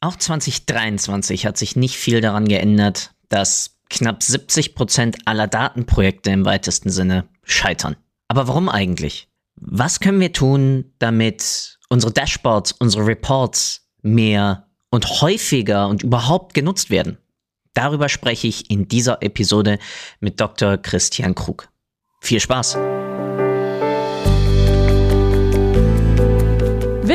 Auch 2023 hat sich nicht viel daran geändert, dass knapp 70 Prozent aller Datenprojekte im weitesten Sinne scheitern. Aber warum eigentlich? Was können wir tun, damit unsere Dashboards, unsere Reports mehr und häufiger und überhaupt genutzt werden? Darüber spreche ich in dieser Episode mit Dr. Christian Krug. Viel Spaß!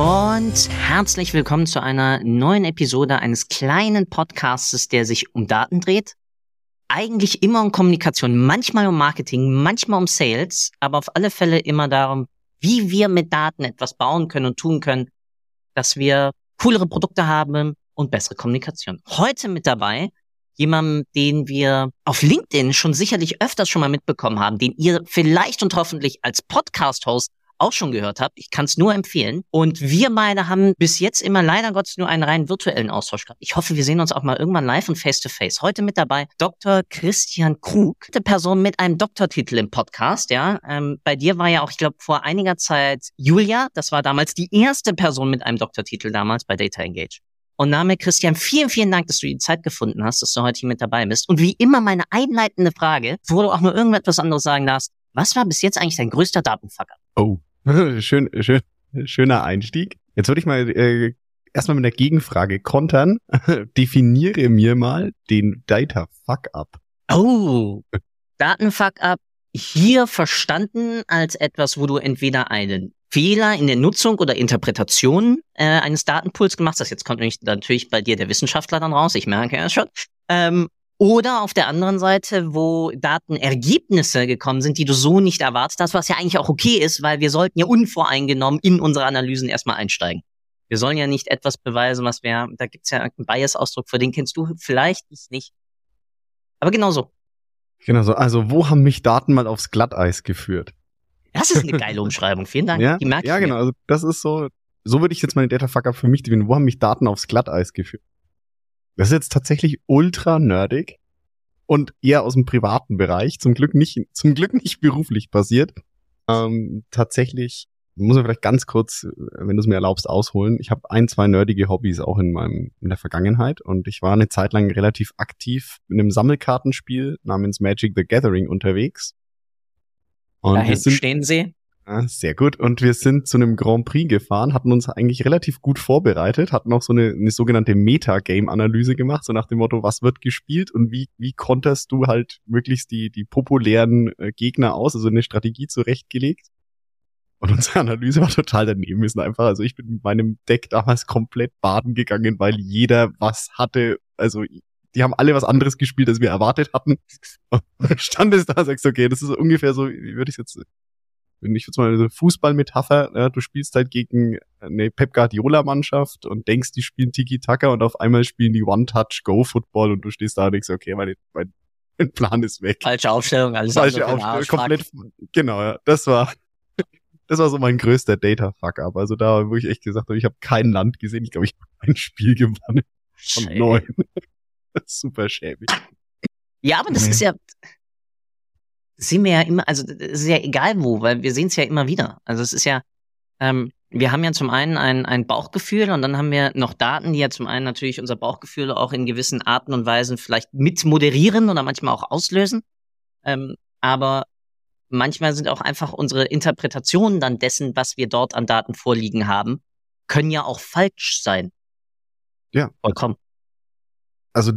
Und herzlich willkommen zu einer neuen Episode eines kleinen Podcasts, der sich um Daten dreht. Eigentlich immer um Kommunikation, manchmal um Marketing, manchmal um Sales, aber auf alle Fälle immer darum, wie wir mit Daten etwas bauen können und tun können, dass wir coolere Produkte haben und bessere Kommunikation. Heute mit dabei jemandem, den wir auf LinkedIn schon sicherlich öfters schon mal mitbekommen haben, den ihr vielleicht und hoffentlich als Podcast-Host auch schon gehört habt. Ich kann es nur empfehlen. Und wir beide haben bis jetzt immer leider Gottes nur einen rein virtuellen Austausch gehabt. Ich hoffe, wir sehen uns auch mal irgendwann live und face to face. Heute mit dabei Dr. Christian Krug, eine Person mit einem Doktortitel im Podcast. Ja, ähm, bei dir war ja auch, ich glaube, vor einiger Zeit Julia. Das war damals die erste Person mit einem Doktortitel damals bei Data Engage. Und Name Christian, vielen, vielen Dank, dass du die Zeit gefunden hast, dass du heute hier mit dabei bist. Und wie immer meine einleitende Frage, wo du auch nur irgendetwas anderes sagen darfst. Was war bis jetzt eigentlich dein größter Datenfucker? Oh, schön, schön, schöner Einstieg. Jetzt würde ich mal äh, erstmal mit der Gegenfrage kontern. Definiere mir mal den Data Fuck Up. Oh, Datenfuck Up hier verstanden als etwas, wo du entweder einen Fehler in der Nutzung oder Interpretation äh, eines Datenpools gemacht hast. Jetzt kommt natürlich bei dir der Wissenschaftler dann raus, ich merke ja schon. Ähm, oder auf der anderen Seite, wo Datenergebnisse gekommen sind, die du so nicht erwartet hast, was ja eigentlich auch okay ist, weil wir sollten ja unvoreingenommen in unsere Analysen erstmal einsteigen. Wir sollen ja nicht etwas beweisen, was wir, da gibt's ja einen Bias-Ausdruck, für den kennst du vielleicht nicht. Aber genauso. Genau so. Also, wo haben mich Daten mal aufs Glatteis geführt? Das ist eine geile Umschreibung. Vielen Dank. Ja, ja genau. Also, das ist so, so würde ich jetzt meine Data Fucker für mich definieren. Wo haben mich Daten aufs Glatteis geführt? Das ist jetzt tatsächlich ultra nerdig und eher aus dem privaten Bereich. Zum Glück nicht, zum Glück nicht beruflich passiert. Ähm, tatsächlich muss man vielleicht ganz kurz, wenn du es mir erlaubst, ausholen. Ich habe ein, zwei nerdige Hobbys auch in meinem in der Vergangenheit und ich war eine Zeit lang relativ aktiv in einem Sammelkartenspiel namens Magic the Gathering unterwegs. Und da hinten stehen sie. Ja, sehr gut. Und wir sind zu einem Grand Prix gefahren, hatten uns eigentlich relativ gut vorbereitet, hatten auch so eine, eine sogenannte Metagame-Analyse gemacht, so nach dem Motto, was wird gespielt und wie, wie konterst du halt möglichst die, die populären äh, Gegner aus, also eine Strategie zurechtgelegt. Und unsere Analyse war total daneben. Wir sind einfach, also ich bin mit meinem Deck damals komplett baden gegangen, weil jeder was hatte. Also die haben alle was anderes gespielt, als wir erwartet hatten. Und stand es da, sagst okay, das ist ungefähr so, wie würde ich jetzt ich würde mal eine Fußballmetapher, ja, du spielst halt gegen eine Pep Guardiola Mannschaft und denkst, die spielen Tiki-Taka und auf einmal spielen die One-Touch-Go-Football und du stehst da und denkst, okay, mein, mein Plan ist weg. Falsche Aufstellung, alles Falsche Aufstellung, komplett, genau, ja, das war, das war so mein größter Data-Fuck-up. Also da, wo ich echt gesagt habe, ich habe kein Land gesehen, ich glaube, ich habe ein Spiel gewonnen von neun. Super schäbig. Ja, aber das nee. ist ja, sehen wir ja immer, also es ist ja egal wo, weil wir sehen es ja immer wieder. Also es ist ja, ähm, wir haben ja zum einen ein, ein Bauchgefühl und dann haben wir noch Daten, die ja zum einen natürlich unser Bauchgefühl auch in gewissen Arten und Weisen vielleicht mit moderieren oder manchmal auch auslösen. Ähm, aber manchmal sind auch einfach unsere Interpretationen dann dessen, was wir dort an Daten vorliegen haben, können ja auch falsch sein. Ja. Vollkommen. Also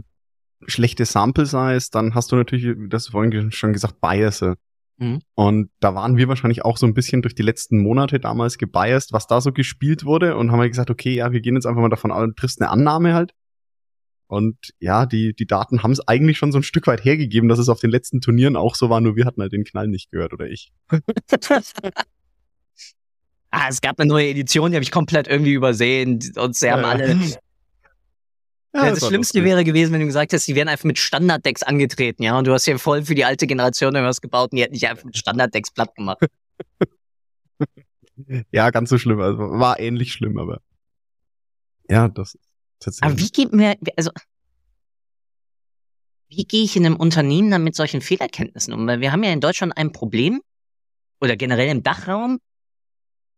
schlechte Sample Size, dann hast du natürlich, das vorhin schon gesagt, Biases. Mhm. Und da waren wir wahrscheinlich auch so ein bisschen durch die letzten Monate damals gebiased, was da so gespielt wurde und haben halt gesagt, okay, ja, wir gehen jetzt einfach mal davon aus, triffst eine Annahme halt. Und ja, die, die Daten haben es eigentlich schon so ein Stück weit hergegeben, dass es auf den letzten Turnieren auch so war, nur wir hatten halt den Knall nicht gehört oder ich. ah, es gab eine neue Edition, die habe ich komplett irgendwie übersehen und sie haben alle Ja, das, das Schlimmste lustig. wäre gewesen, wenn du gesagt hast, die wären einfach mit Standarddecks angetreten, ja, und du hast ja voll für die alte Generation irgendwas gebaut und die hätten nicht einfach mit Standarddecks platt gemacht. ja, ganz so schlimm, also war ähnlich schlimm, aber ja, das tatsächlich. Aber wie geht mir, also wie gehe ich in einem Unternehmen dann mit solchen Fehlerkenntnissen um? Weil wir haben ja in Deutschland ein Problem oder generell im Dachraum.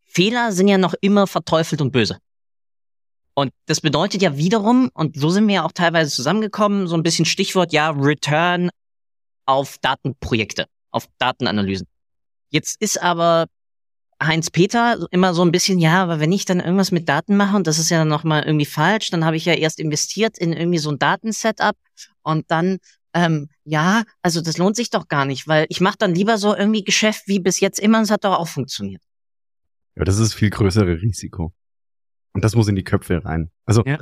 Fehler sind ja noch immer verteufelt und böse. Und das bedeutet ja wiederum, und so sind wir ja auch teilweise zusammengekommen, so ein bisschen Stichwort, ja, Return auf Datenprojekte, auf Datenanalysen. Jetzt ist aber Heinz Peter immer so ein bisschen, ja, aber wenn ich dann irgendwas mit Daten mache und das ist ja dann nochmal irgendwie falsch, dann habe ich ja erst investiert in irgendwie so ein Datensetup und dann, ähm, ja, also das lohnt sich doch gar nicht, weil ich mache dann lieber so irgendwie Geschäft wie bis jetzt immer und es hat doch auch funktioniert. Ja, das ist viel größere Risiko. Und das muss in die Köpfe rein. Also ja.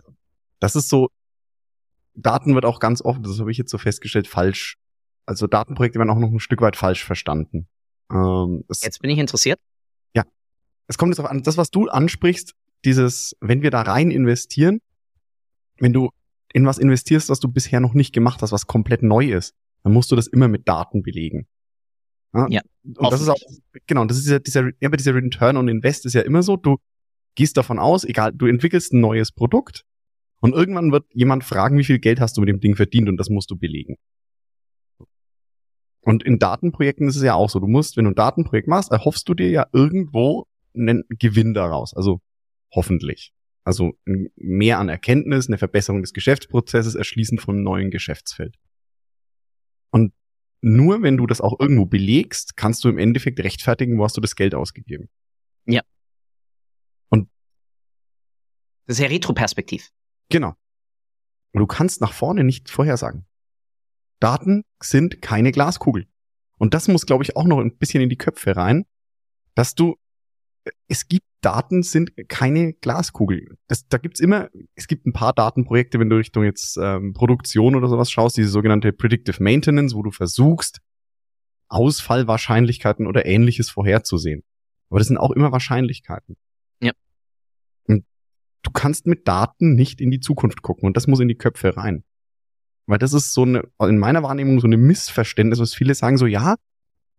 das ist so, Daten wird auch ganz oft, das habe ich jetzt so festgestellt, falsch. Also Datenprojekte werden auch noch ein Stück weit falsch verstanden. Ähm, jetzt bin ich interessiert. Ja. Es kommt jetzt auf an, das, was du ansprichst, dieses, wenn wir da rein investieren, wenn du in was investierst, was du bisher noch nicht gemacht hast, was komplett neu ist, dann musst du das immer mit Daten belegen. Ja. ja und das ist auch, genau, das ist ja dieser, ja, dieser Return on Invest ist ja immer so, du gehst davon aus, egal, du entwickelst ein neues Produkt und irgendwann wird jemand fragen, wie viel Geld hast du mit dem Ding verdient und das musst du belegen. Und in Datenprojekten ist es ja auch so, du musst, wenn du ein Datenprojekt machst, erhoffst du dir ja irgendwo einen Gewinn daraus, also hoffentlich. Also mehr an Erkenntnis, eine Verbesserung des Geschäftsprozesses, Erschließen von einem neuen Geschäftsfeld. Und nur wenn du das auch irgendwo belegst, kannst du im Endeffekt rechtfertigen, wo hast du das Geld ausgegeben. Ja. Das ist ja Retroperspektiv. Genau. Und du kannst nach vorne nicht vorhersagen. Daten sind keine Glaskugel. Und das muss, glaube ich, auch noch ein bisschen in die Köpfe rein, dass du, es gibt Daten sind keine Glaskugel. Das, da gibt's immer, es gibt ein paar Datenprojekte, wenn du Richtung jetzt ähm, Produktion oder sowas schaust, diese sogenannte Predictive Maintenance, wo du versuchst, Ausfallwahrscheinlichkeiten oder ähnliches vorherzusehen. Aber das sind auch immer Wahrscheinlichkeiten du kannst mit Daten nicht in die Zukunft gucken und das muss in die Köpfe rein. Weil das ist so eine, in meiner Wahrnehmung so eine Missverständnis, was viele sagen so, ja,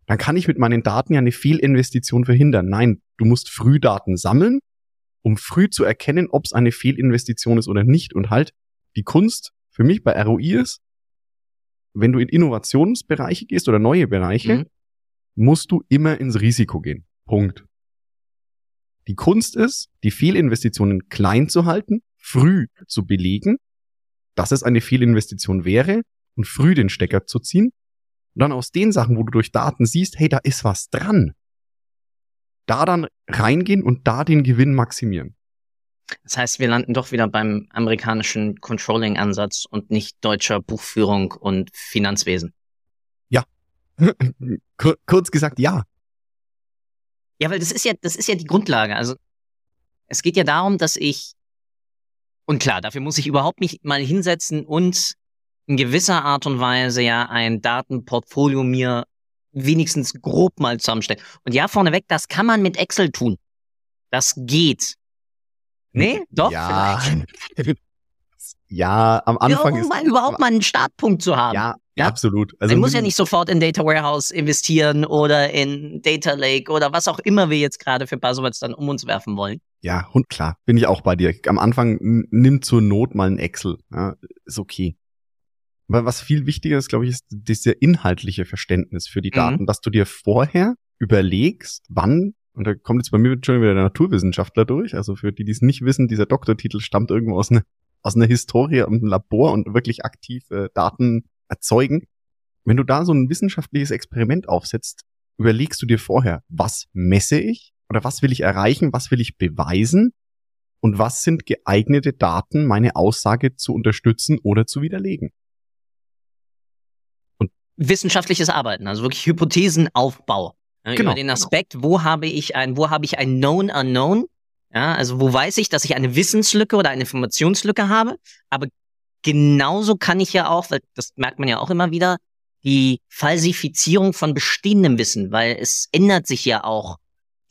dann kann ich mit meinen Daten ja eine Fehlinvestition verhindern. Nein, du musst früh Daten sammeln, um früh zu erkennen, ob es eine Fehlinvestition ist oder nicht. Und halt die Kunst für mich bei ROI ist, wenn du in Innovationsbereiche gehst oder neue Bereiche, mhm. musst du immer ins Risiko gehen. Punkt. Die Kunst ist, die Fehlinvestitionen klein zu halten, früh zu belegen, dass es eine Fehlinvestition wäre und früh den Stecker zu ziehen. Und dann aus den Sachen, wo du durch Daten siehst, hey, da ist was dran, da dann reingehen und da den Gewinn maximieren. Das heißt, wir landen doch wieder beim amerikanischen Controlling-Ansatz und nicht deutscher Buchführung und Finanzwesen. Ja. Kurz gesagt, ja. Ja, weil das ist ja, das ist ja die Grundlage. Also es geht ja darum, dass ich und klar, dafür muss ich überhaupt mich mal hinsetzen und in gewisser Art und Weise ja ein Datenportfolio mir wenigstens grob mal zusammenstellen. Und ja, vorneweg, das kann man mit Excel tun. Das geht. Nee, doch, ja. vielleicht. Ja, am Anfang ja, um ist mal überhaupt mal einen Startpunkt zu haben. Ja, ja, absolut. Also man muss ja nicht sofort in Data Warehouse investieren oder in Data Lake oder was auch immer wir jetzt gerade für Buzzwords dann um uns werfen wollen. Ja, und klar, bin ich auch bei dir. Am Anfang nimm zur Not mal ein Excel. Ja, ist okay. Aber was viel wichtiger ist, glaube ich, ist dieser inhaltliche Verständnis für die mhm. Daten, mhm. dass du dir vorher überlegst, wann, und da kommt jetzt bei mir schon wieder der Naturwissenschaftler durch, also für die, die es nicht wissen, dieser Doktortitel stammt irgendwo aus einer aus einer Historie und einem Labor und wirklich aktiv äh, Daten erzeugen. Wenn du da so ein wissenschaftliches Experiment aufsetzt, überlegst du dir vorher, was messe ich oder was will ich erreichen, was will ich beweisen und was sind geeignete Daten, meine Aussage zu unterstützen oder zu widerlegen. Und Wissenschaftliches Arbeiten, also wirklich Hypothesenaufbau. Ja, genau. Über den Aspekt, wo habe ich ein, wo habe ich ein Known Unknown ja, also wo weiß ich, dass ich eine Wissenslücke oder eine Informationslücke habe, aber genauso kann ich ja auch, weil das merkt man ja auch immer wieder, die Falsifizierung von bestehendem Wissen, weil es ändert sich ja auch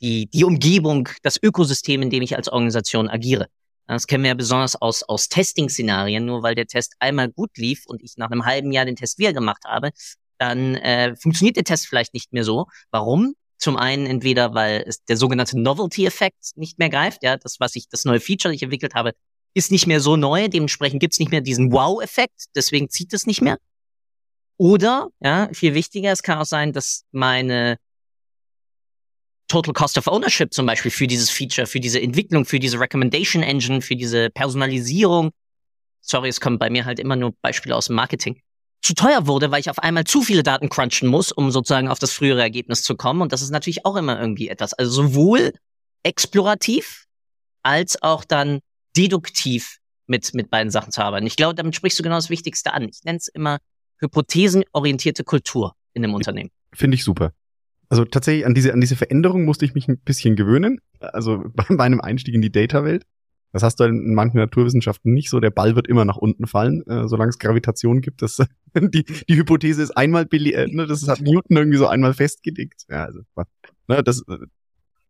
die, die Umgebung, das Ökosystem, in dem ich als Organisation agiere. Das kennen wir ja besonders aus, aus Testing-Szenarien. Nur weil der Test einmal gut lief und ich nach einem halben Jahr den Test wieder gemacht habe, dann äh, funktioniert der Test vielleicht nicht mehr so. Warum? Zum einen entweder, weil es der sogenannte Novelty-Effekt nicht mehr greift, ja, das, was ich, das neue Feature, das ich entwickelt habe, ist nicht mehr so neu, dementsprechend gibt's nicht mehr diesen Wow-Effekt, deswegen zieht es nicht mehr. Oder, ja, viel wichtiger, es kann auch sein, dass meine Total Cost of Ownership zum Beispiel für dieses Feature, für diese Entwicklung, für diese Recommendation Engine, für diese Personalisierung, sorry, es kommen bei mir halt immer nur Beispiele aus dem Marketing, zu teuer wurde, weil ich auf einmal zu viele Daten crunchen muss, um sozusagen auf das frühere Ergebnis zu kommen. Und das ist natürlich auch immer irgendwie etwas. Also sowohl explorativ als auch dann deduktiv mit, mit beiden Sachen zu arbeiten. Ich glaube, damit sprichst du genau das Wichtigste an. Ich nenne es immer hypothesenorientierte Kultur in dem Unternehmen. Finde ich super. Also tatsächlich an diese, an diese Veränderung musste ich mich ein bisschen gewöhnen. Also bei meinem Einstieg in die Data-Welt. Das hast du in manchen Naturwissenschaften nicht so. Der Ball wird immer nach unten fallen, äh, solange es Gravitation gibt. Das, die, die Hypothese ist einmal, äh, ne, das hat Newton irgendwie so einmal festgelegt. Ja, also, ne, das äh,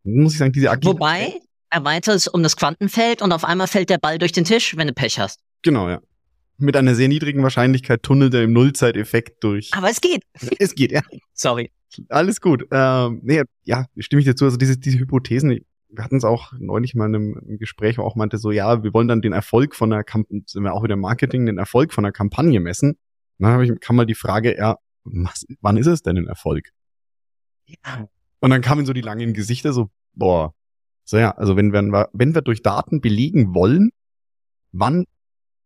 muss ich sagen, diese Agilität. Wobei, erweitert es um das Quantenfeld und auf einmal fällt der Ball durch den Tisch, wenn du Pech hast. Genau, ja. Mit einer sehr niedrigen Wahrscheinlichkeit tunnelt er im Nullzeiteffekt durch. Aber es geht. Es geht, ja. Sorry. Alles gut. Ähm, nee, ja, stimme ich dir zu. Also diese, diese Hypothesen, wir hatten es auch neulich mal in einem Gespräch, wo auch meinte so, ja, wir wollen dann den Erfolg von der Kampagne, sind wir auch wieder Marketing, den Erfolg von der Kampagne messen. dann habe ich, kam mal die Frage, ja, was, wann ist es denn ein Erfolg? Ja. Und dann kamen so die langen Gesichter so, boah, so ja, also wenn wir, wenn wir durch Daten belegen wollen, wann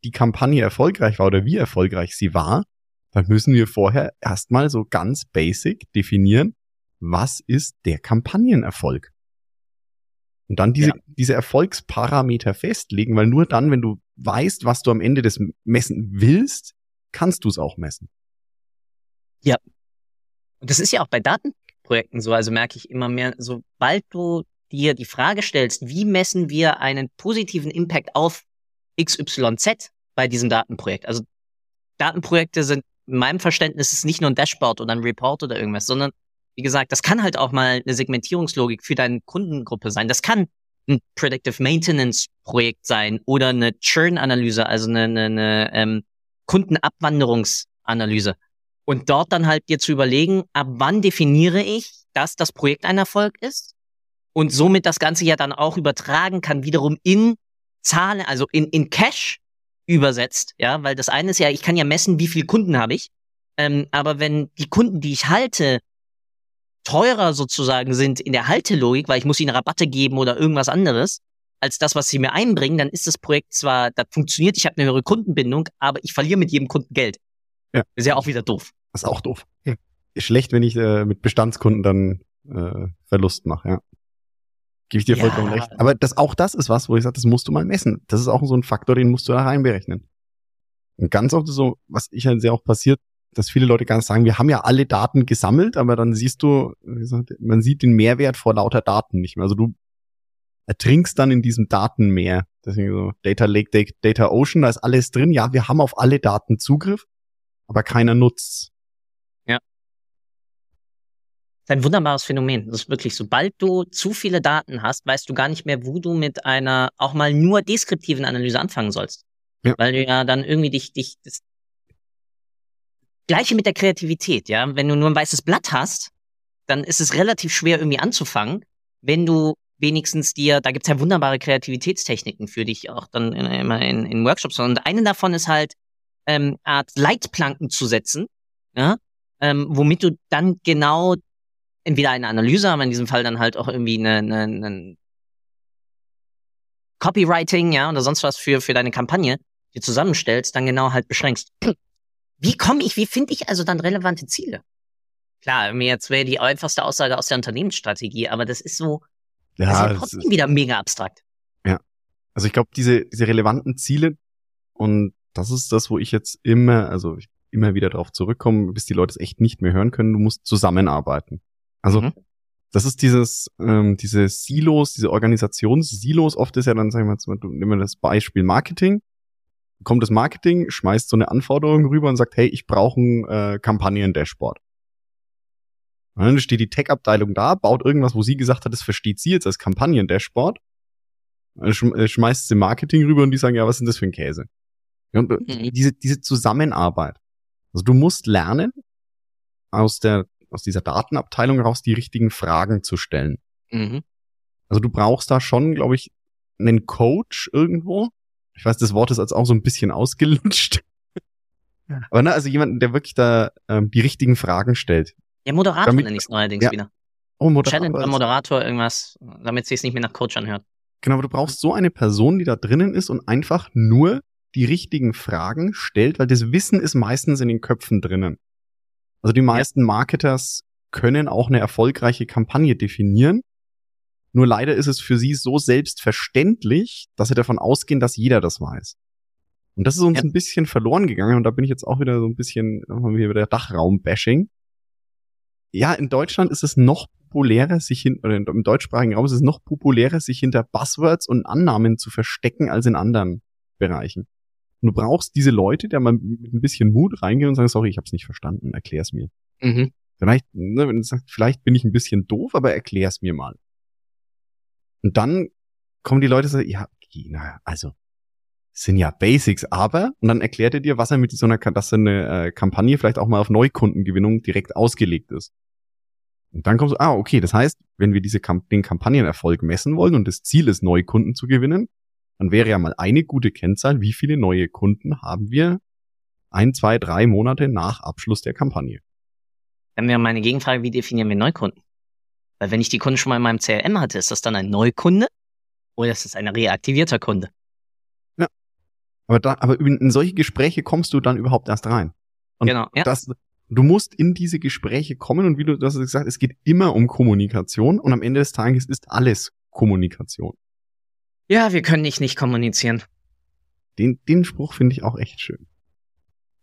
die Kampagne erfolgreich war oder wie erfolgreich sie war, dann müssen wir vorher erstmal so ganz basic definieren, was ist der Kampagnenerfolg? Und dann diese, ja. diese Erfolgsparameter festlegen, weil nur dann, wenn du weißt, was du am Ende des Messen willst, kannst du es auch messen. Ja. Und das ist ja auch bei Datenprojekten so, also merke ich immer mehr, sobald du dir die Frage stellst, wie messen wir einen positiven Impact auf XYZ bei diesem Datenprojekt? Also Datenprojekte sind in meinem Verständnis ist nicht nur ein Dashboard oder ein Report oder irgendwas, sondern wie gesagt, das kann halt auch mal eine Segmentierungslogik für deine Kundengruppe sein. Das kann ein Predictive Maintenance Projekt sein oder eine Churn-Analyse, also eine, eine, eine ähm, Kundenabwanderungsanalyse. Und dort dann halt dir zu überlegen, ab wann definiere ich, dass das Projekt ein Erfolg ist und somit das Ganze ja dann auch übertragen kann, wiederum in Zahlen, also in, in Cash übersetzt, ja, weil das eine ist ja, ich kann ja messen, wie viele Kunden habe ich, ähm, aber wenn die Kunden, die ich halte, teurer sozusagen sind in der Haltelogik, weil ich muss ihnen Rabatte geben oder irgendwas anderes, als das, was sie mir einbringen, dann ist das Projekt zwar, das funktioniert, ich habe eine höhere Kundenbindung, aber ich verliere mit jedem Kunden Geld. Ja. Ist ja auch wieder doof. Das ist auch doof. Ja. Ist schlecht, wenn ich äh, mit Bestandskunden dann äh, Verlust mache, ja. Gebe ich dir ja. vollkommen recht. Aber das, auch das ist was, wo ich sage, das musst du mal messen. Das ist auch so ein Faktor, den musst du da reinberechnen. Und ganz oft so, was ich halt sehr auch passiert, dass viele Leute ganz sagen, wir haben ja alle Daten gesammelt, aber dann siehst du, man sieht den Mehrwert vor lauter Daten nicht mehr. Also du ertrinkst dann in diesem Datenmeer. Deswegen so Data Lake, Data Ocean, da ist alles drin. Ja, wir haben auf alle Daten Zugriff, aber keiner nutzt. Ist ein wunderbares Phänomen. Das ist wirklich, sobald du zu viele Daten hast, weißt du gar nicht mehr, wo du mit einer auch mal nur deskriptiven Analyse anfangen sollst. Ja. Weil du ja dann irgendwie dich, dich, das, Gleiche mit der Kreativität, ja. Wenn du nur ein weißes Blatt hast, dann ist es relativ schwer irgendwie anzufangen. Wenn du wenigstens dir, da gibt's ja wunderbare Kreativitätstechniken für dich auch dann in, immer in, in Workshops. Und eine davon ist halt, ähm, Art Leitplanken zu setzen, ja, ähm, womit du dann genau entweder eine Analyse, aber in diesem Fall dann halt auch irgendwie eine, eine, eine Copywriting, ja, oder sonst was für, für deine Kampagne dir zusammenstellst, dann genau halt beschränkst. Wie komme ich, wie finde ich also dann relevante Ziele? Klar, mir jetzt wäre die einfachste Aussage aus der Unternehmensstrategie, aber das ist so, ja, das ist ja trotzdem ist, wieder mega abstrakt. Ja. Also ich glaube, diese, diese relevanten Ziele und das ist das, wo ich jetzt immer, also ich immer wieder darauf zurückkomme, bis die Leute es echt nicht mehr hören können, du musst zusammenarbeiten. Also mhm. das ist dieses, ähm, diese Silos, diese Organisationssilos, oft ist ja dann, sagen wir mal, nehmen wir das Beispiel Marketing kommt das Marketing, schmeißt so eine Anforderung rüber und sagt, hey, ich brauche ein äh, Kampagnen-Dashboard. Und dann steht die Tech-Abteilung da, baut irgendwas, wo sie gesagt hat, das versteht sie jetzt als Kampagnen-Dashboard. äh, schmeißt sie Marketing rüber und die sagen, ja, was ist denn das für ein Käse? Und mhm. diese, diese Zusammenarbeit. Also du musst lernen, aus der, aus dieser Datenabteilung raus die richtigen Fragen zu stellen. Mhm. Also du brauchst da schon, glaube ich, einen Coach irgendwo. Ich weiß, das Wort ist als auch so ein bisschen ausgelutscht. Aber ne, also jemanden, der wirklich da ähm, die richtigen Fragen stellt. Ja, Moderator damit, nenne ich es neuerdings ja. wieder. Oh, Moderator. Challenge Moderator, irgendwas, damit sie es nicht mehr nach Coach anhört. Genau, aber du brauchst so eine Person, die da drinnen ist und einfach nur die richtigen Fragen stellt, weil das Wissen ist meistens in den Köpfen drinnen. Also die meisten Marketers können auch eine erfolgreiche Kampagne definieren. Nur leider ist es für sie so selbstverständlich, dass sie davon ausgehen, dass jeder das weiß. Und das ist uns ja. ein bisschen verloren gegangen und da bin ich jetzt auch wieder so ein bisschen, haben wir wieder Dachraum-Bashing. Ja, in Deutschland ist es noch populärer, sich hin, oder im deutschsprachigen Raum ist es noch populärer, sich hinter Buzzwords und Annahmen zu verstecken als in anderen Bereichen. Und du brauchst diese Leute, der mal mit ein bisschen Mut reingehen und sagen, sorry, ich hab's nicht verstanden, erklär's mir. Mhm. Vielleicht, ne, wenn du sagst, vielleicht bin ich ein bisschen doof, aber erklär's mir mal. Und dann kommen die Leute und sagen, ja, na, also, sind ja Basics, aber, und dann erklärt er dir, was er mit so einer, dass eine äh, Kampagne vielleicht auch mal auf Neukundengewinnung direkt ausgelegt ist. Und dann kommst du, ah, okay, das heißt, wenn wir diese Kamp den Kampagnenerfolg messen wollen und das Ziel ist, neue Kunden zu gewinnen, dann wäre ja mal eine gute Kennzahl, wie viele neue Kunden haben wir ein, zwei, drei Monate nach Abschluss der Kampagne. Dann wäre meine Gegenfrage, wie definieren wir Neukunden? Weil wenn ich die Kunden schon mal in meinem CRM hatte, ist das dann ein Neukunde oder ist das ein reaktivierter Kunde? Ja. Aber da, aber in solche Gespräche kommst du dann überhaupt erst rein. Und genau, ja. das, du musst in diese Gespräche kommen und wie du, hast gesagt, es geht immer um Kommunikation und am Ende des Tages ist alles Kommunikation. Ja, wir können nicht nicht kommunizieren. Den, den Spruch finde ich auch echt schön.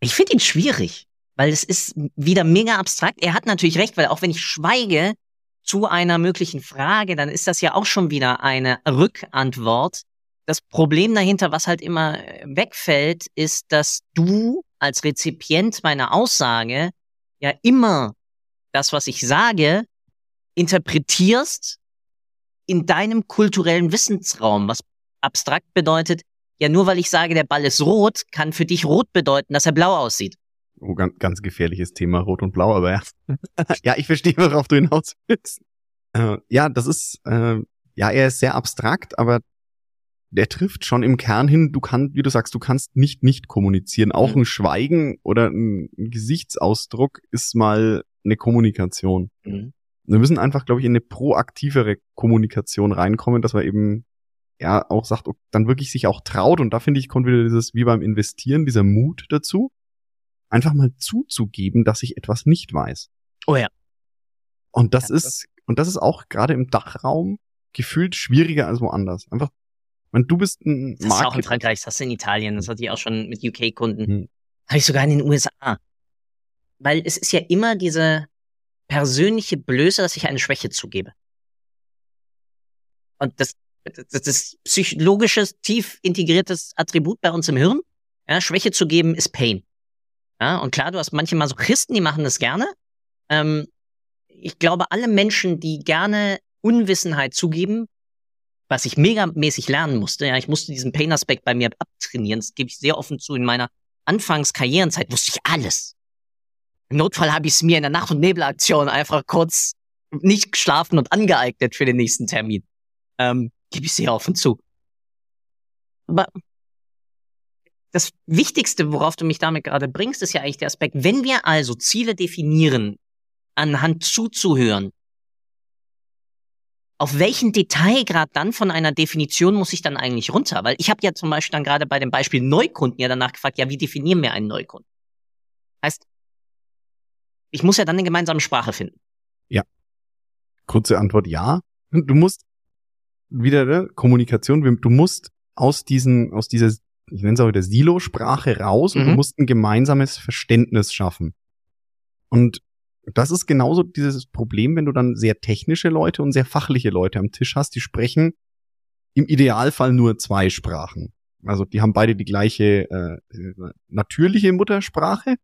Ich finde ihn schwierig, weil es ist wieder mega abstrakt. Er hat natürlich recht, weil auch wenn ich schweige zu einer möglichen Frage, dann ist das ja auch schon wieder eine Rückantwort. Das Problem dahinter, was halt immer wegfällt, ist, dass du als Rezipient meiner Aussage ja immer das, was ich sage, interpretierst in deinem kulturellen Wissensraum, was abstrakt bedeutet, ja, nur weil ich sage, der Ball ist rot, kann für dich rot bedeuten, dass er blau aussieht. Oh, ganz, ganz gefährliches Thema, rot und blau, aber ja. ja, ich verstehe, worauf du hinaus willst. Äh, ja, das ist, äh, ja, er ist sehr abstrakt, aber der trifft schon im Kern hin, du kannst, wie du sagst, du kannst nicht nicht kommunizieren. Auch mhm. ein Schweigen oder ein Gesichtsausdruck ist mal eine Kommunikation. Mhm. Wir müssen einfach, glaube ich, in eine proaktivere Kommunikation reinkommen, dass man eben ja auch sagt, dann wirklich sich auch traut. Und da finde ich, kommt wieder dieses, wie beim Investieren, dieser Mut dazu, einfach mal zuzugeben, dass ich etwas nicht weiß. Oh ja. Und das ja, ist, und das ist auch gerade im Dachraum gefühlt schwieriger als woanders. Einfach, wenn du bist ein Das ist auch in Frankreich, das hast du in Italien, das hatte ich auch schon mit UK-Kunden. Hm. Habe ich sogar in den USA. Weil es ist ja immer diese, persönliche Blöße, dass ich eine Schwäche zugebe. Und das, das ist psychologisches, tief integriertes Attribut bei uns im Hirn. Ja, Schwäche zu geben ist Pain. Ja, und klar, du hast manche Masochisten, die machen das gerne. Ähm, ich glaube, alle Menschen, die gerne Unwissenheit zugeben, was ich megamäßig lernen musste, ja, ich musste diesen Pain-Aspekt bei mir abtrainieren, das gebe ich sehr offen zu, in meiner Anfangskarrierenzeit wusste ich alles. Im Notfall habe ich es mir in der Nacht- und Nebelaktion einfach kurz nicht geschlafen und angeeignet für den nächsten Termin. Ähm, gebe ich sehr offen zu. Aber das Wichtigste, worauf du mich damit gerade bringst, ist ja eigentlich der Aspekt, wenn wir also Ziele definieren, anhand zuzuhören, auf welchen Detailgrad dann von einer Definition muss ich dann eigentlich runter? Weil ich habe ja zum Beispiel dann gerade bei dem Beispiel Neukunden ja danach gefragt, ja, wie definieren wir einen Neukunden? Heißt, ich muss ja dann eine gemeinsame Sprache finden. Ja. Kurze Antwort ja. Du musst wieder ne, Kommunikation, du musst aus diesen, aus dieser, ich nenne es auch wieder Silo-Sprache raus mhm. und du mhm. musst ein gemeinsames Verständnis schaffen. Und das ist genauso dieses Problem, wenn du dann sehr technische Leute und sehr fachliche Leute am Tisch hast, die sprechen im Idealfall nur zwei Sprachen. Also die haben beide die gleiche äh, natürliche Muttersprache,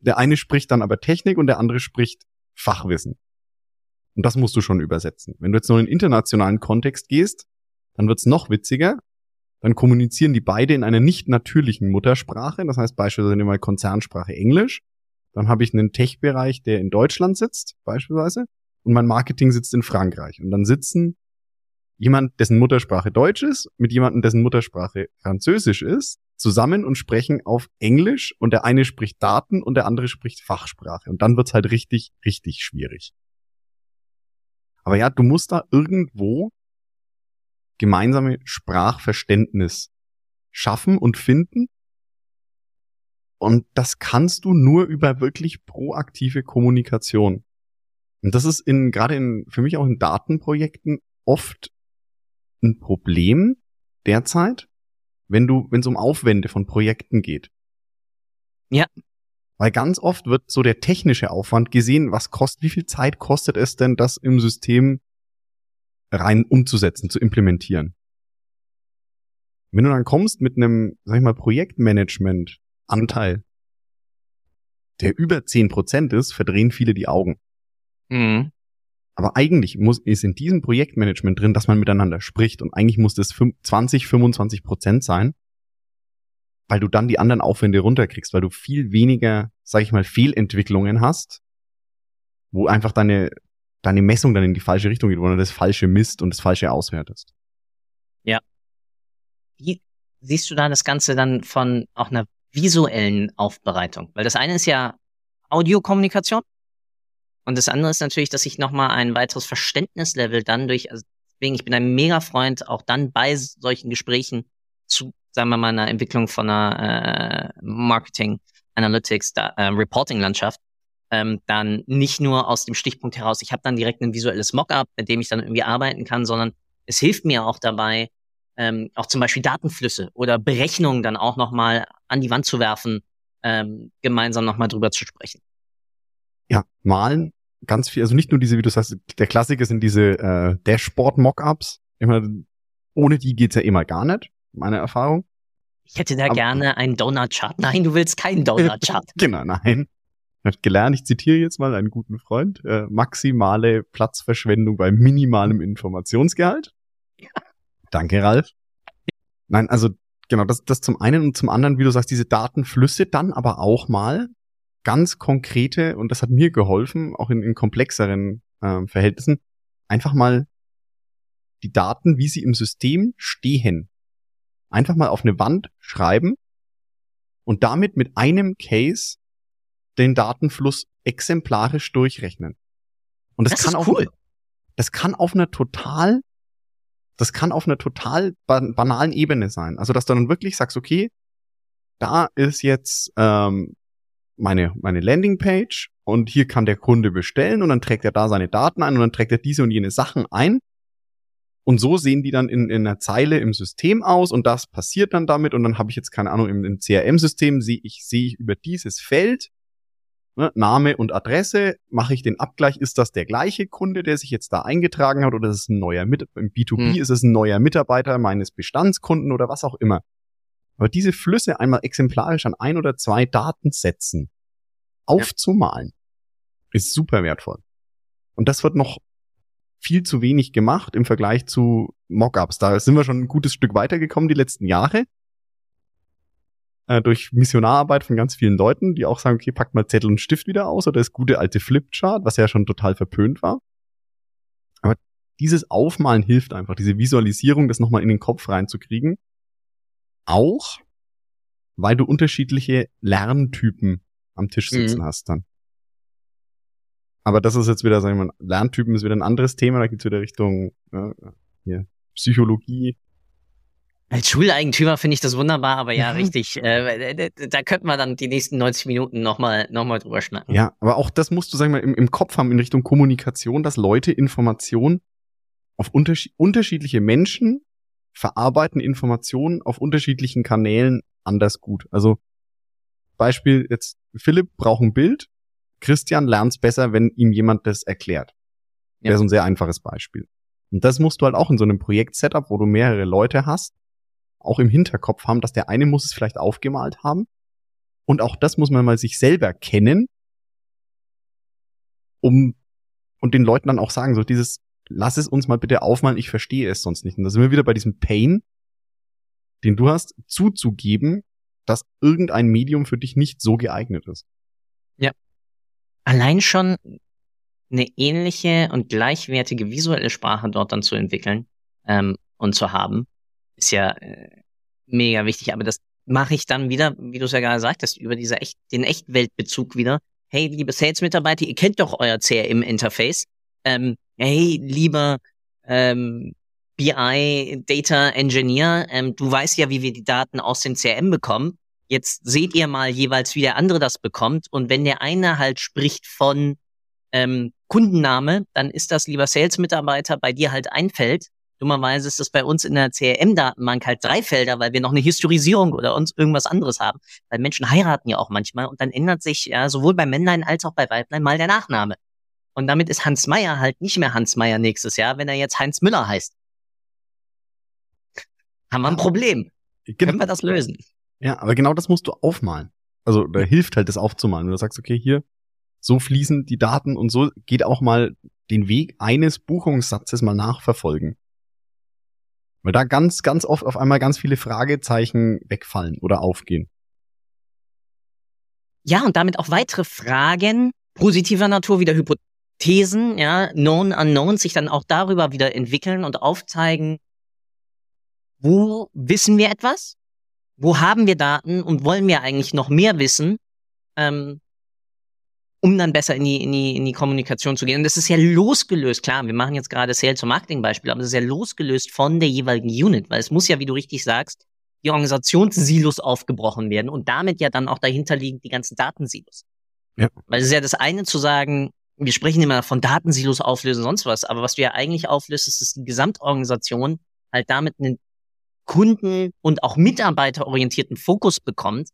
der eine spricht dann aber Technik und der andere spricht Fachwissen. Und das musst du schon übersetzen. Wenn du jetzt nur in den internationalen Kontext gehst, Dann wird's noch witziger. Dann kommunizieren die beide in einer nicht natürlichen Muttersprache. Das heißt beispielsweise nehmen wir Konzernsprache Englisch. Dann habe ich einen Tech-Bereich, der in Deutschland sitzt, beispielsweise. Und mein Marketing sitzt in Frankreich. Und dann sitzen jemand, dessen Muttersprache Deutsch ist, mit jemandem, dessen Muttersprache Französisch ist, zusammen und sprechen auf Englisch und der eine spricht Daten und der andere spricht Fachsprache. Und dann wird's halt richtig, richtig schwierig. Aber ja, du musst da irgendwo gemeinsame Sprachverständnis schaffen und finden. Und das kannst du nur über wirklich proaktive Kommunikation. Und das ist in, gerade in, für mich auch in Datenprojekten oft ein Problem derzeit, wenn du, wenn es um Aufwände von Projekten geht. Ja. Weil ganz oft wird so der technische Aufwand gesehen, was kostet, wie viel Zeit kostet es denn, das im System rein umzusetzen, zu implementieren. Wenn du dann kommst mit einem, sag ich mal, Projektmanagement-Anteil, der über zehn Prozent ist, verdrehen viele die Augen. Mhm. Aber eigentlich muss, ist in diesem Projektmanagement drin, dass man miteinander spricht und eigentlich muss das 20, 25 Prozent sein, weil du dann die anderen Aufwände runterkriegst, weil du viel weniger, sag ich mal, Fehlentwicklungen hast, wo einfach deine, deine Messung dann in die falsche Richtung geht, wo du das Falsche misst und das Falsche auswertest. Ja. Wie siehst du da das Ganze dann von auch einer visuellen Aufbereitung? Weil das eine ist ja Audiokommunikation und das andere ist natürlich, dass ich nochmal ein weiteres Verständnislevel dann durch, also deswegen, ich bin ein mega Freund, auch dann bei solchen Gesprächen zu, sagen wir mal, einer Entwicklung von einer äh, Marketing, Analytics, da, äh, Reporting-Landschaft, ähm, dann nicht nur aus dem Stichpunkt heraus, ich habe dann direkt ein visuelles Mockup, mit dem ich dann irgendwie arbeiten kann, sondern es hilft mir auch dabei, ähm, auch zum Beispiel Datenflüsse oder Berechnungen dann auch nochmal an die Wand zu werfen, ähm, gemeinsam nochmal drüber zu sprechen ja, malen ganz viel, also nicht nur diese, wie du sagst, der Klassiker sind diese äh, Dashboard-Mockups. Immer, ohne die geht's ja immer gar nicht, meine Erfahrung. Ich hätte da Aber, gerne einen Donut-Chart. Nein, du willst keinen Donut-Chart. genau, nein. Ich habe gelernt, ich zitiere jetzt mal einen guten Freund, äh, maximale Platzverschwendung bei minimalem Informationsgehalt. Ja. Danke, Ralf. Nein, also genau, das, das zum einen und zum anderen, wie du sagst, diese Datenflüsse dann aber auch mal ganz konkrete, und das hat mir geholfen, auch in, in komplexeren äh, Verhältnissen, einfach mal die Daten, wie sie im System stehen, einfach mal auf eine Wand schreiben und damit mit einem Case den Datenfluss exemplarisch durchrechnen. Und das, das kann auch, cool. das kann auf einer total, das kann auf einer total banalen Ebene sein. Also, dass du dann wirklich sagst, okay, da ist jetzt ähm, meine, meine Landingpage und hier kann der Kunde bestellen und dann trägt er da seine Daten ein und dann trägt er diese und jene Sachen ein. Und so sehen die dann in, in einer Zeile im System aus und das passiert dann damit und dann habe ich jetzt keine Ahnung, im, im CRM-System sehe ich, sehe ich über dieses Feld ne, Name und Adresse, mache ich den Abgleich, ist das der gleiche Kunde, der sich jetzt da eingetragen hat oder ist es ein neuer Mit im B2B hm. ist es ein neuer Mitarbeiter meines Bestandskunden oder was auch immer. Aber diese Flüsse einmal exemplarisch an ein oder zwei Datensätzen aufzumalen, ja. ist super wertvoll. Und das wird noch viel zu wenig gemacht im Vergleich zu Mockups. Da sind wir schon ein gutes Stück weitergekommen die letzten Jahre. Äh, durch Missionararbeit von ganz vielen Leuten, die auch sagen, okay, packt mal Zettel und Stift wieder aus oder das gute alte Flipchart, was ja schon total verpönt war. Aber dieses Aufmalen hilft einfach, diese Visualisierung, das nochmal in den Kopf reinzukriegen auch, weil du unterschiedliche Lerntypen am Tisch sitzen mhm. hast dann. Aber das ist jetzt wieder, sagen wir mal, Lerntypen ist wieder ein anderes Thema, da geht's wieder Richtung äh, hier, Psychologie. Als Schuleigentümer finde ich das wunderbar, aber ja, mhm. richtig. Äh, da könnten wir dann die nächsten 90 Minuten nochmal noch mal drüber schnacken. Ja, aber auch das musst du, sagen wir mal, im, im Kopf haben in Richtung Kommunikation, dass Leute Informationen auf unterschied unterschiedliche Menschen verarbeiten Informationen auf unterschiedlichen Kanälen anders gut. Also Beispiel jetzt, Philipp braucht ein Bild, Christian lernt es besser, wenn ihm jemand das erklärt. Ja. Wäre so ein sehr einfaches Beispiel. Und das musst du halt auch in so einem Projekt-Setup, wo du mehrere Leute hast, auch im Hinterkopf haben, dass der eine muss es vielleicht aufgemalt haben. Und auch das muss man mal sich selber kennen, um und den Leuten dann auch sagen, so dieses, lass es uns mal bitte aufmalen, ich verstehe es sonst nicht. Und da sind wir wieder bei diesem Pain, den du hast, zuzugeben, dass irgendein Medium für dich nicht so geeignet ist. Ja. Allein schon eine ähnliche und gleichwertige visuelle Sprache dort dann zu entwickeln ähm, und zu haben, ist ja äh, mega wichtig. Aber das mache ich dann wieder, wie du es ja gerade sagtest, über diese echt, den Echtweltbezug wieder. Hey, liebe Sales-Mitarbeiter, ihr kennt doch euer CRM-Interface. Ähm, hey, lieber ähm, BI Data Engineer, ähm, du weißt ja, wie wir die Daten aus dem CRM bekommen. Jetzt seht ihr mal jeweils, wie der andere das bekommt. Und wenn der eine halt spricht von ähm, Kundenname, dann ist das lieber Sales-Mitarbeiter bei dir halt ein Feld. Dummerweise ist das bei uns in der CRM-Datenbank halt drei Felder, weil wir noch eine Historisierung oder uns irgendwas anderes haben. Weil Menschen heiraten ja auch manchmal und dann ändert sich ja sowohl bei Männlein als auch bei Weiblein mal der Nachname. Und damit ist Hans Meyer halt nicht mehr Hans Meyer nächstes Jahr, wenn er jetzt Heinz Müller heißt. Haben wir ein Problem. Genau. Können wir das lösen? Ja, aber genau das musst du aufmalen. Also da hilft halt das aufzumalen. Wenn du sagst, okay, hier, so fließen die Daten und so geht auch mal den Weg eines Buchungssatzes mal nachverfolgen. Weil da ganz, ganz oft auf einmal ganz viele Fragezeichen wegfallen oder aufgehen. Ja, und damit auch weitere Fragen positiver Natur, wieder Hypothesen, ja, Known Unknowns, sich dann auch darüber wieder entwickeln und aufzeigen, wo wissen wir etwas? Wo haben wir Daten und wollen wir eigentlich noch mehr wissen? Ähm, um dann besser in die, in die, in die Kommunikation zu gehen. Und das ist ja losgelöst, klar, wir machen jetzt gerade Sales zum Marketing-Beispiel, aber das ist ja losgelöst von der jeweiligen Unit, weil es muss ja, wie du richtig sagst, die Organisationssilos aufgebrochen werden und damit ja dann auch dahinter liegen die ganzen Datensilos. Ja. Weil es ist ja das eine zu sagen, wir sprechen immer von Datensilos auflösen, sonst was, aber was du ja eigentlich auflöst, ist, dass die Gesamtorganisation halt damit einen Kunden- und auch mitarbeiterorientierten Fokus bekommt,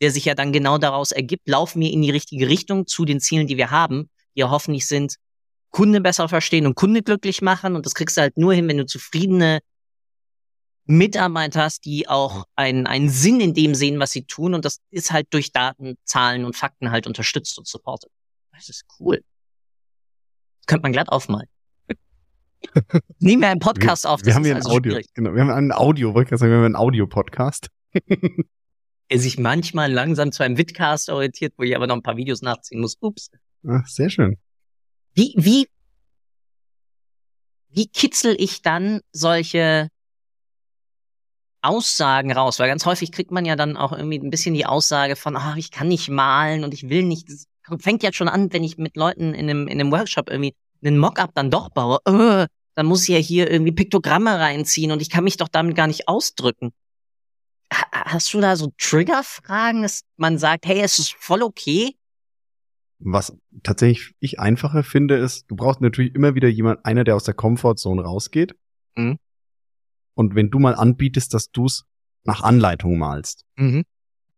der sich ja dann genau daraus ergibt, laufen wir in die richtige Richtung zu den Zielen, die wir haben, die ja hoffentlich sind, Kunde besser verstehen und Kunde glücklich machen. Und das kriegst du halt nur hin, wenn du zufriedene Mitarbeiter hast, die auch einen, einen Sinn in dem sehen, was sie tun. Und das ist halt durch Daten, Zahlen und Fakten halt unterstützt und supportet. Das ist cool. Könnte man glatt aufmalen. Nehmen wir einen Podcast wir, auf. Das wir haben hier ein also Audio. Genau, wir haben ein Audio, wollte ich sagen, wir haben einen Audio-Podcast. er sich manchmal langsam zu einem Vidcast orientiert, wo ich aber noch ein paar Videos nachziehen muss. Ups. Ach, sehr schön. Wie, wie, wie kitzel ich dann solche Aussagen raus? Weil ganz häufig kriegt man ja dann auch irgendwie ein bisschen die Aussage von, ah, oh, ich kann nicht malen und ich will nicht. Fängt ja schon an, wenn ich mit Leuten in einem, in einem Workshop irgendwie einen Mockup dann doch baue. Äh, dann muss ich ja hier irgendwie Piktogramme reinziehen und ich kann mich doch damit gar nicht ausdrücken hast du da so Triggerfragen, dass man sagt, hey, es ist voll okay? Was tatsächlich ich einfacher finde, ist, du brauchst natürlich immer wieder jemand, einer, der aus der Comfortzone rausgeht. Mhm. Und wenn du mal anbietest, dass du es nach Anleitung malst. Mhm.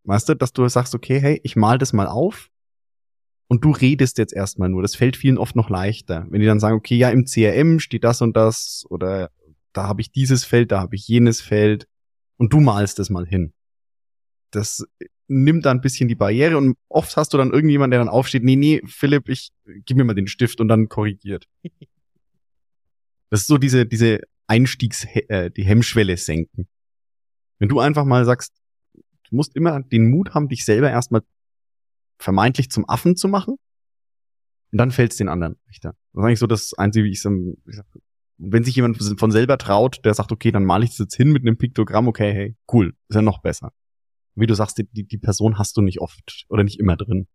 Weißt du, dass du sagst, okay, hey, ich mal das mal auf und du redest jetzt erstmal nur. Das fällt vielen oft noch leichter. Wenn die dann sagen, okay, ja, im CRM steht das und das oder da habe ich dieses Feld, da habe ich jenes Feld und du malst es mal hin. Das nimmt da ein bisschen die Barriere und oft hast du dann irgendjemand, der dann aufsteht, nee, nee, Philipp, ich gib mir mal den Stift und dann korrigiert. Das ist so diese, diese Einstiegs, äh, die Hemmschwelle senken. Wenn du einfach mal sagst, du musst immer den Mut haben, dich selber erstmal vermeintlich zum Affen zu machen und dann fällt es den anderen leichter. Das ist eigentlich so das Einzige, wie ich so, wenn sich jemand von selber traut, der sagt, okay, dann male ich das jetzt hin mit einem Piktogramm, okay, hey, cool, ist ja noch besser. Wie du sagst, die, die Person hast du nicht oft oder nicht immer drin.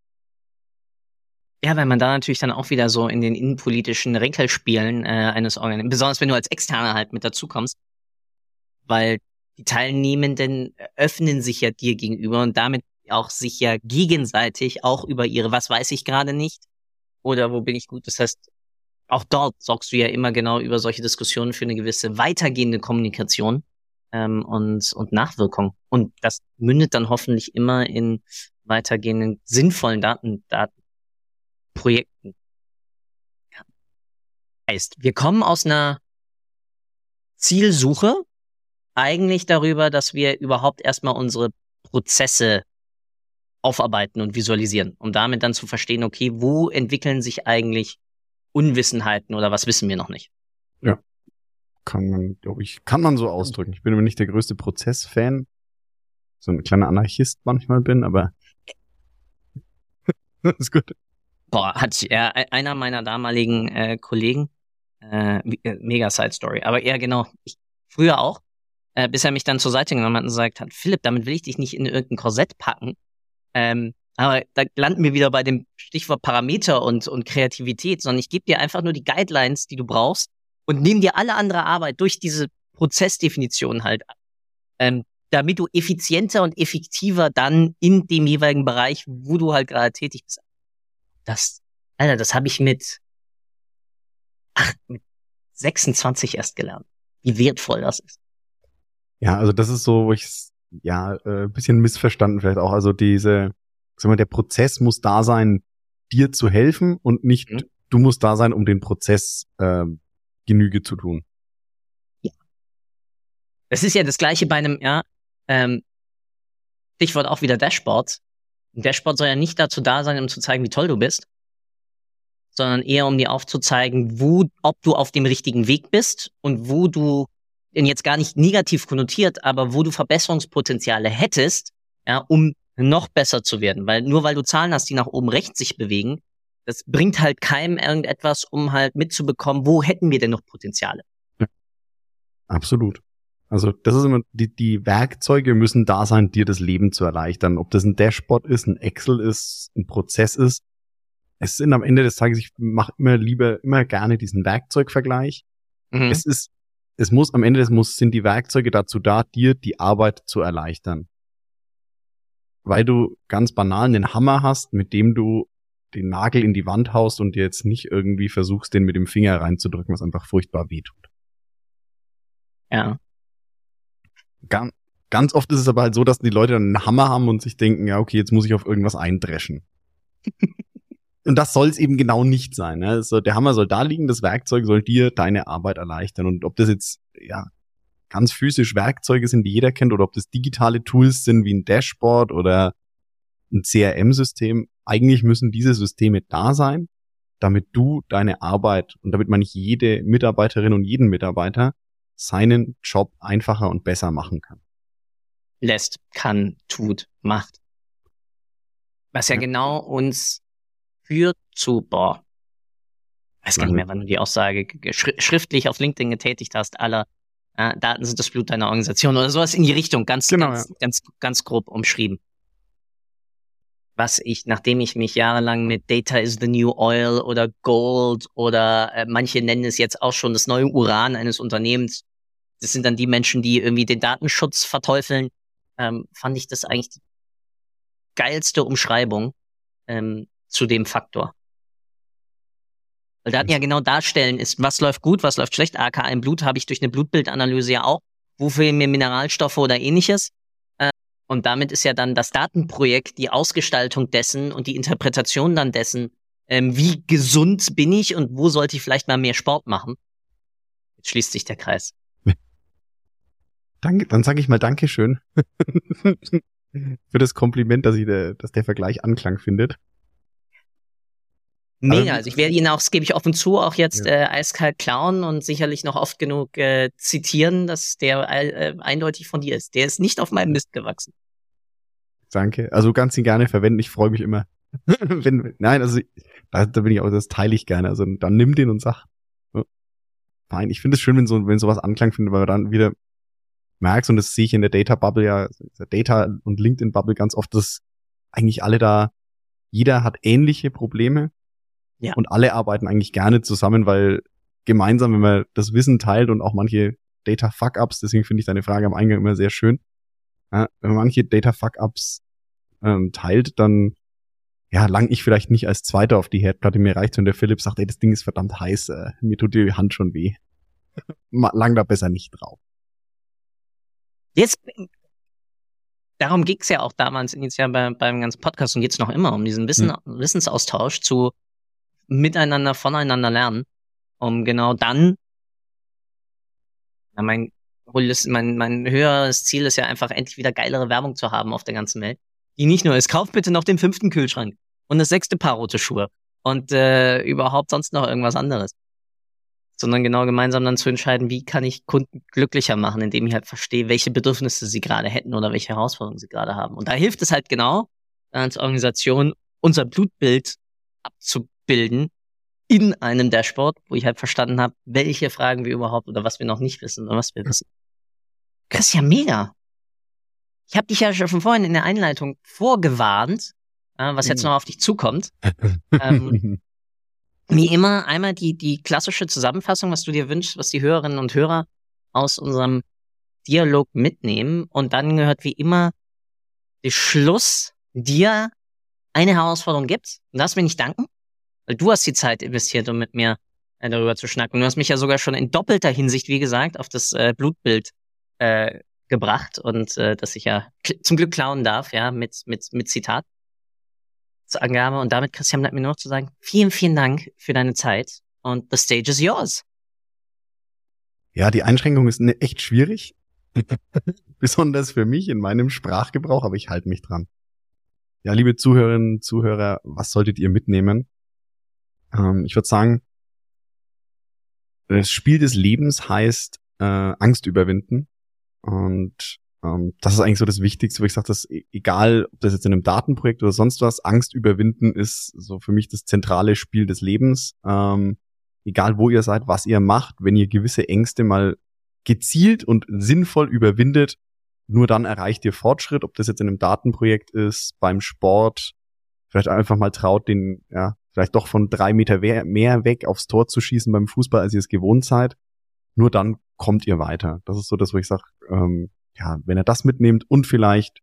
Ja, weil man da natürlich dann auch wieder so in den innenpolitischen Rinkelspielen äh, eines Organ, besonders wenn du als Externer halt mit dazukommst, weil die Teilnehmenden öffnen sich ja dir gegenüber und damit auch sich ja gegenseitig auch über ihre, was weiß ich gerade nicht oder wo bin ich gut. Das heißt, auch dort sorgst du ja immer genau über solche Diskussionen für eine gewisse weitergehende Kommunikation ähm, und, und Nachwirkung. Und das mündet dann hoffentlich immer in weitergehenden sinnvollen Daten, Datenprojekten. Ja. Heißt, wir kommen aus einer Zielsuche eigentlich darüber, dass wir überhaupt erstmal unsere Prozesse aufarbeiten und visualisieren, um damit dann zu verstehen, okay, wo entwickeln sich eigentlich Unwissenheiten oder was wissen wir noch nicht. Ja. Kann man, glaube ich, kann man so ausdrücken. Ich bin immer nicht der größte Prozessfan. So ein kleiner Anarchist manchmal bin, aber ist gut. Boah, hat äh, einer meiner damaligen äh, Kollegen, äh, äh, mega Side Story, aber eher genau, ich, früher auch, äh, bis er mich dann zur Seite genommen hat und gesagt hat, Philipp, damit will ich dich nicht in irgendein Korsett packen. Ähm, aber da landen wir wieder bei dem Stichwort Parameter und, und Kreativität, sondern ich gebe dir einfach nur die Guidelines, die du brauchst und nehme dir alle andere Arbeit durch diese Prozessdefinition halt ab. Ähm, damit du effizienter und effektiver dann in dem jeweiligen Bereich, wo du halt gerade tätig bist. Das, Alter, das habe ich mit, ach, mit 26 erst gelernt. Wie wertvoll das ist. Ja, also das ist so, wo ich ja äh, bisschen missverstanden vielleicht auch. Also diese, sag mal, der Prozess muss da sein, dir zu helfen und nicht mhm. du musst da sein, um den Prozess äh, Genüge zu tun. Ja. Das ist ja das gleiche bei einem, ja, ähm, Stichwort auch wieder Dashboard. Ein Dashboard soll ja nicht dazu da sein, um zu zeigen, wie toll du bist, sondern eher um dir aufzuzeigen, wo, ob du auf dem richtigen Weg bist und wo du, denn jetzt gar nicht negativ konnotiert, aber wo du Verbesserungspotenziale hättest, ja, um noch besser zu werden. Weil nur weil du Zahlen hast, die nach oben rechts sich bewegen, das bringt halt keinem irgendetwas, um halt mitzubekommen, wo hätten wir denn noch Potenziale. Ja, absolut. Also das ist immer, die, die Werkzeuge müssen da sein, dir das Leben zu erleichtern. Ob das ein Dashboard ist, ein Excel ist, ein Prozess ist. Es sind am Ende des Tages, ich mache immer lieber, immer gerne diesen Werkzeugvergleich. Mhm. Es ist, es muss am Ende des muss sind die Werkzeuge dazu da, dir die Arbeit zu erleichtern. Weil du ganz banal einen Hammer hast, mit dem du den Nagel in die Wand haust und dir jetzt nicht irgendwie versuchst, den mit dem Finger reinzudrücken, was einfach furchtbar wehtut. Ja. Ganz, ganz oft ist es aber halt so, dass die Leute dann einen Hammer haben und sich denken, ja, okay, jetzt muss ich auf irgendwas eindreschen. und das soll es eben genau nicht sein. Ne? Also der Hammer soll da liegen, das Werkzeug soll dir deine Arbeit erleichtern. Und ob das jetzt, ja, ganz physisch Werkzeuge sind, die jeder kennt, oder ob das digitale Tools sind wie ein Dashboard oder ein CRM-System, eigentlich müssen diese Systeme da sein, damit du deine Arbeit und damit man nicht jede Mitarbeiterin und jeden Mitarbeiter seinen Job einfacher und besser machen kann. Lässt, kann, tut, macht. Was ja, ja. genau uns führt zu, boah, weiß gar nicht mehr, wann du die Aussage schriftlich auf LinkedIn getätigt hast, aller äh, Daten sind das Blut deiner Organisation oder sowas in die Richtung, ganz, genau, ganz, ja. ganz, ganz grob umschrieben. Was ich, nachdem ich mich jahrelang mit Data is the New Oil oder Gold oder äh, manche nennen es jetzt auch schon das neue Uran eines Unternehmens das sind dann die Menschen, die irgendwie den Datenschutz verteufeln, ähm, fand ich das eigentlich die geilste Umschreibung ähm, zu dem Faktor. Weil Daten ja genau darstellen ist, was läuft gut, was läuft schlecht. AK im Blut habe ich durch eine Blutbildanalyse ja auch. Wo fehlen mir Mineralstoffe oder ähnliches? Äh, und damit ist ja dann das Datenprojekt die Ausgestaltung dessen und die Interpretation dann dessen, ähm, wie gesund bin ich und wo sollte ich vielleicht mal mehr Sport machen. Jetzt schließt sich der Kreis. Danke, dann sage ich mal Dankeschön für das Kompliment, dass, ich der, dass der Vergleich Anklang findet. Mega, also ich werde ihn auch, das gebe ich offen zu, auch jetzt ja. äh, eiskalt klauen und sicherlich noch oft genug äh, zitieren, dass der äh, eindeutig von dir ist. Der ist nicht auf meinem Mist gewachsen. Danke. Also ganz ihn gerne verwenden. Ich freue mich immer. Wenn, nein, also da, da bin ich auch, das teile ich gerne. Also dann nimm den und sag. Oh, fein. Ich finde es schön, wenn so, wenn sowas Anklang findet, weil dann wieder merkst, und das sehe ich in der Data Bubble ja, Data und LinkedIn Bubble ganz oft, dass eigentlich alle da, jeder hat ähnliche Probleme. Ja. Und alle arbeiten eigentlich gerne zusammen, weil gemeinsam, wenn man das Wissen teilt und auch manche Data Fuck-Ups, deswegen finde ich deine Frage am Eingang immer sehr schön. Ja, wenn man manche Data Fuck-Ups ähm, teilt, dann ja, lang ich vielleicht nicht als Zweiter auf die Herdplatte. Mir reicht, wenn der Philipp sagt, ey, das Ding ist verdammt heiß, äh, mir tut die Hand schon weh. lang da besser nicht drauf. Jetzt, darum ging es ja auch damals initial bei, beim ganzen Podcast und jetzt noch immer, um diesen Wissen, mhm. Wissensaustausch zu miteinander, voneinander lernen, um genau dann, ja, mein, mein, mein höheres Ziel ist ja einfach endlich wieder geilere Werbung zu haben auf der ganzen Welt. Die nicht nur ist, kauf bitte noch den fünften Kühlschrank und das sechste Paar rote Schuhe und äh, überhaupt sonst noch irgendwas anderes. sondern genau gemeinsam dann zu entscheiden, wie kann ich Kunden glücklicher machen, indem ich halt verstehe, welche Bedürfnisse sie gerade hätten oder welche Herausforderungen sie gerade haben. Und da hilft es halt genau, als Organisation unser Blutbild abzubilden in einem Dashboard, wo ich halt verstanden habe, welche Fragen wir überhaupt oder was wir noch nicht wissen oder was wir wissen. Das ist ja mega. Ich habe dich ja schon vorhin in der Einleitung vorgewarnt, äh, was jetzt mhm. noch auf dich zukommt. ähm, wie immer einmal die, die klassische Zusammenfassung, was du dir wünschst, was die Hörerinnen und Hörer aus unserem Dialog mitnehmen. Und dann gehört wie immer der Schluss dir eine Herausforderung gibt. Und das will ich danken, du hast die Zeit investiert, um mit mir äh, darüber zu schnacken. Du hast mich ja sogar schon in doppelter Hinsicht, wie gesagt, auf das äh, Blutbild äh, gebracht und äh, dass ich ja zum Glück klauen darf, ja, mit, mit, mit Zitat zur Angabe. Und damit, Christian, bleibt mir nur noch zu sagen, vielen, vielen Dank für deine Zeit und the stage is yours. Ja, die Einschränkung ist ne, echt schwierig. Besonders für mich in meinem Sprachgebrauch, aber ich halte mich dran. Ja, liebe Zuhörerinnen, Zuhörer, was solltet ihr mitnehmen? Ähm, ich würde sagen, das Spiel des Lebens heißt äh, Angst überwinden. Und ähm, das ist eigentlich so das Wichtigste, wo ich sage, dass e-, egal, ob das jetzt in einem Datenprojekt oder sonst was, Angst überwinden ist so für mich das zentrale Spiel des Lebens. Ähm, egal wo ihr seid, was ihr macht, wenn ihr gewisse Ängste mal gezielt und sinnvoll überwindet, nur dann erreicht ihr Fortschritt, ob das jetzt in einem Datenprojekt ist, beim Sport, vielleicht einfach mal traut, den, ja, vielleicht doch von drei Meter mehr weg aufs Tor zu schießen beim Fußball, als ihr es gewohnt seid. Nur dann kommt ihr weiter. Das ist so das, wo ich sage, ähm, ja, wenn er das mitnimmt und vielleicht,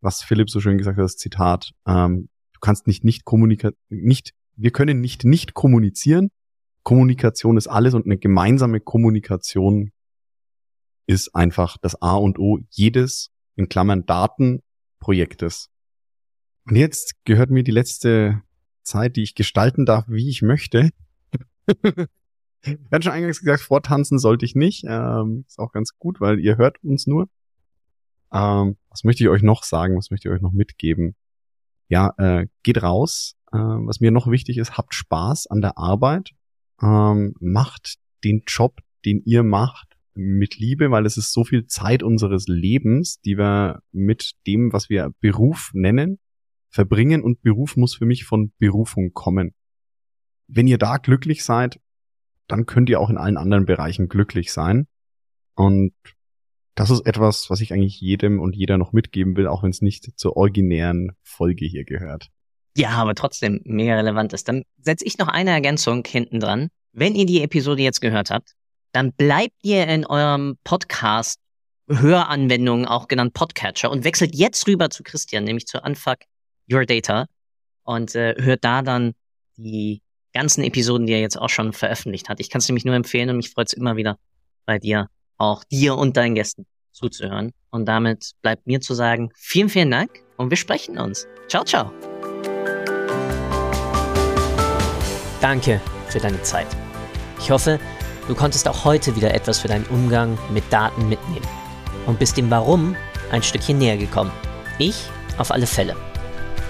was Philipp so schön gesagt hat, das Zitat, ähm, du kannst nicht nicht kommunika nicht, wir können nicht nicht kommunizieren. Kommunikation ist alles und eine gemeinsame Kommunikation ist einfach das A und O jedes, in Klammern Datenprojektes. Und jetzt gehört mir die letzte Zeit, die ich gestalten darf, wie ich möchte. Wir hatten schon eingangs gesagt, vortanzen sollte ich nicht. Ähm, ist auch ganz gut, weil ihr hört uns nur. Ähm, was möchte ich euch noch sagen? Was möchte ich euch noch mitgeben? Ja, äh, geht raus. Äh, was mir noch wichtig ist, habt Spaß an der Arbeit. Ähm, macht den Job, den ihr macht, mit Liebe, weil es ist so viel Zeit unseres Lebens, die wir mit dem, was wir Beruf nennen, verbringen und Beruf muss für mich von Berufung kommen. Wenn ihr da glücklich seid, dann könnt ihr auch in allen anderen Bereichen glücklich sein. Und das ist etwas, was ich eigentlich jedem und jeder noch mitgeben will, auch wenn es nicht zur originären Folge hier gehört. Ja, aber trotzdem mega relevant ist. Dann setze ich noch eine Ergänzung hinten dran. Wenn ihr die Episode jetzt gehört habt, dann bleibt ihr in eurem Podcast Höranwendungen, auch genannt Podcatcher, und wechselt jetzt rüber zu Christian, nämlich zu Unfuck Your Data und äh, hört da dann die ganzen Episoden, die er jetzt auch schon veröffentlicht hat. Ich kann es nämlich nur empfehlen und mich freut es immer wieder bei dir, auch dir und deinen Gästen zuzuhören. Und damit bleibt mir zu sagen, vielen, vielen Dank und wir sprechen uns. Ciao, ciao. Danke für deine Zeit. Ich hoffe, du konntest auch heute wieder etwas für deinen Umgang mit Daten mitnehmen und bist dem Warum ein Stückchen näher gekommen. Ich auf alle Fälle.